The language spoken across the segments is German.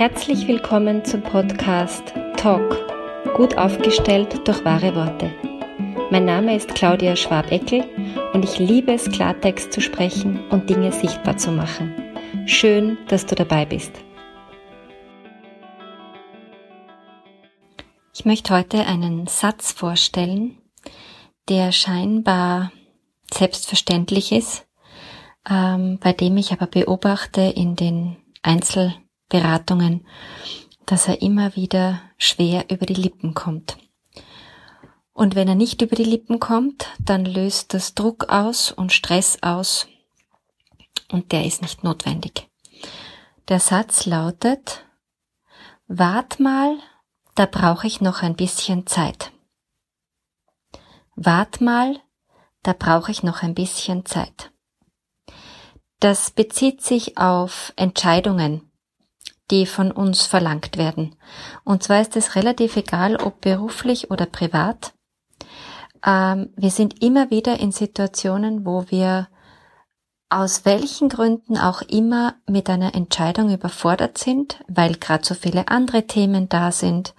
Herzlich willkommen zum Podcast Talk, gut aufgestellt durch wahre Worte. Mein Name ist Claudia Schwabeckel und ich liebe es, Klartext zu sprechen und Dinge sichtbar zu machen. Schön, dass du dabei bist. Ich möchte heute einen Satz vorstellen, der scheinbar selbstverständlich ist, ähm, bei dem ich aber beobachte in den Einzelberatungen, dass er immer wieder schwer über die Lippen kommt. Und wenn er nicht über die Lippen kommt, dann löst das Druck aus und Stress aus und der ist nicht notwendig. Der Satz lautet, Wart mal, da brauche ich noch ein bisschen Zeit. Wart mal, da brauche ich noch ein bisschen Zeit. Das bezieht sich auf Entscheidungen, die von uns verlangt werden. Und zwar ist es relativ egal, ob beruflich oder privat. Ähm, wir sind immer wieder in Situationen, wo wir aus welchen Gründen auch immer mit einer Entscheidung überfordert sind, weil gerade so viele andere Themen da sind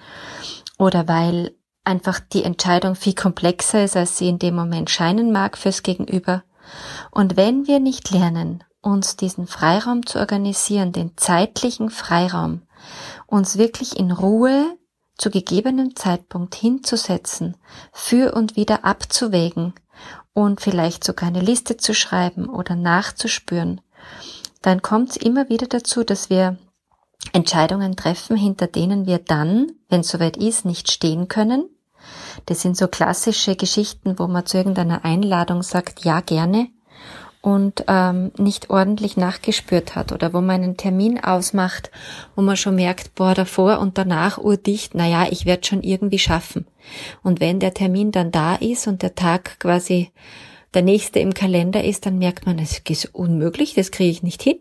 oder weil einfach die Entscheidung viel komplexer ist, als sie in dem Moment scheinen mag fürs Gegenüber. Und wenn wir nicht lernen, uns diesen Freiraum zu organisieren, den zeitlichen Freiraum, uns wirklich in Ruhe zu gegebenem Zeitpunkt hinzusetzen, für und wieder abzuwägen und vielleicht sogar eine Liste zu schreiben oder nachzuspüren, dann kommt es immer wieder dazu, dass wir Entscheidungen treffen, hinter denen wir dann, wenn es soweit ist, nicht stehen können. Das sind so klassische Geschichten, wo man zu irgendeiner Einladung sagt, ja gerne, und ähm, nicht ordentlich nachgespürt hat oder wo man einen Termin ausmacht, wo man schon merkt, boah, davor und danach urdicht, na ja, ich werde schon irgendwie schaffen. Und wenn der Termin dann da ist und der Tag quasi der nächste im Kalender ist, dann merkt man, es ist unmöglich, das kriege ich nicht hin.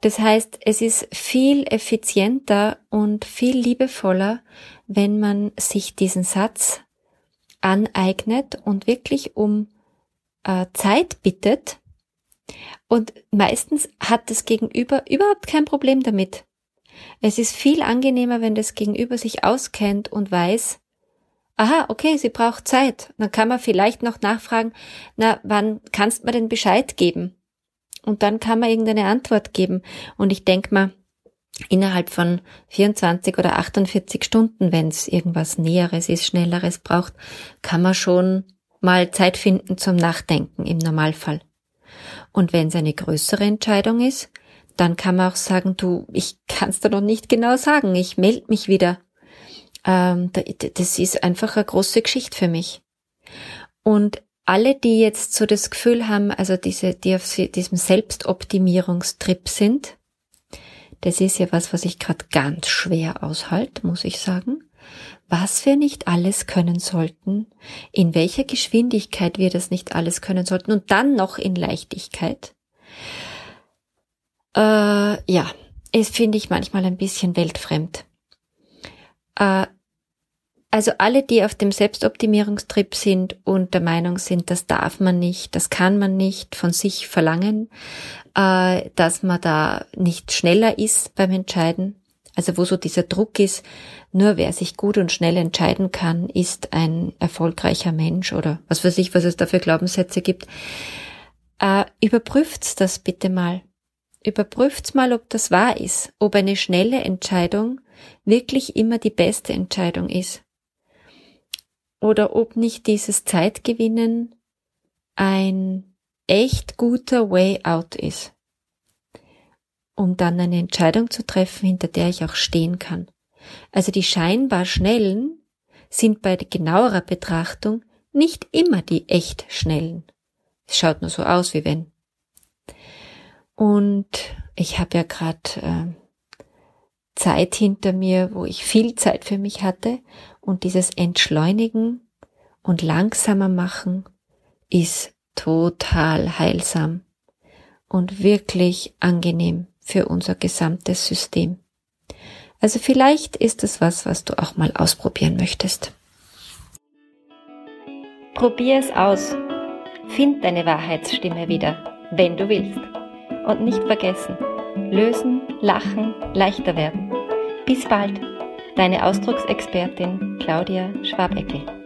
Das heißt, es ist viel effizienter und viel liebevoller, wenn man sich diesen Satz aneignet und wirklich um äh, Zeit bittet. Und meistens hat das Gegenüber überhaupt kein Problem damit. Es ist viel angenehmer, wenn das Gegenüber sich auskennt und weiß, aha, okay, sie braucht Zeit. Dann kann man vielleicht noch nachfragen, na, wann kannst du mir denn Bescheid geben? Und dann kann man irgendeine Antwort geben. Und ich denke mal, innerhalb von 24 oder 48 Stunden, wenn es irgendwas Näheres ist, Schnelleres braucht, kann man schon mal Zeit finden zum Nachdenken im Normalfall. Und wenn es eine größere Entscheidung ist, dann kann man auch sagen, du, ich kann es dir noch nicht genau sagen, ich melde mich wieder. Ähm, das ist einfach eine große Geschichte für mich. Und alle, die jetzt so das Gefühl haben, also diese, die auf diesem Selbstoptimierungstrip sind, das ist ja was, was ich gerade ganz schwer aushalte, muss ich sagen was wir nicht alles können sollten, in welcher Geschwindigkeit wir das nicht alles können sollten und dann noch in Leichtigkeit. Äh, ja, es finde ich manchmal ein bisschen weltfremd. Äh, also alle, die auf dem Selbstoptimierungstrip sind und der Meinung sind, das darf man nicht, das kann man nicht von sich verlangen, äh, dass man da nicht schneller ist beim Entscheiden, also wo so dieser Druck ist, nur wer sich gut und schnell entscheiden kann, ist ein erfolgreicher Mensch oder was weiß ich, was es da für Glaubenssätze gibt. Äh, überprüft's das bitte mal. Überprüft's mal, ob das wahr ist, ob eine schnelle Entscheidung wirklich immer die beste Entscheidung ist. Oder ob nicht dieses Zeitgewinnen ein echt guter Way out ist um dann eine Entscheidung zu treffen, hinter der ich auch stehen kann. Also die scheinbar schnellen sind bei genauerer Betrachtung nicht immer die echt schnellen. Es schaut nur so aus, wie wenn. Und ich habe ja gerade äh, Zeit hinter mir, wo ich viel Zeit für mich hatte und dieses Entschleunigen und langsamer machen ist total heilsam und wirklich angenehm für unser gesamtes System. Also vielleicht ist es was, was du auch mal ausprobieren möchtest. Probier es aus. Find deine Wahrheitsstimme wieder, wenn du willst. Und nicht vergessen, lösen, lachen, leichter werden. Bis bald, deine Ausdrucksexpertin Claudia Schwabeckel.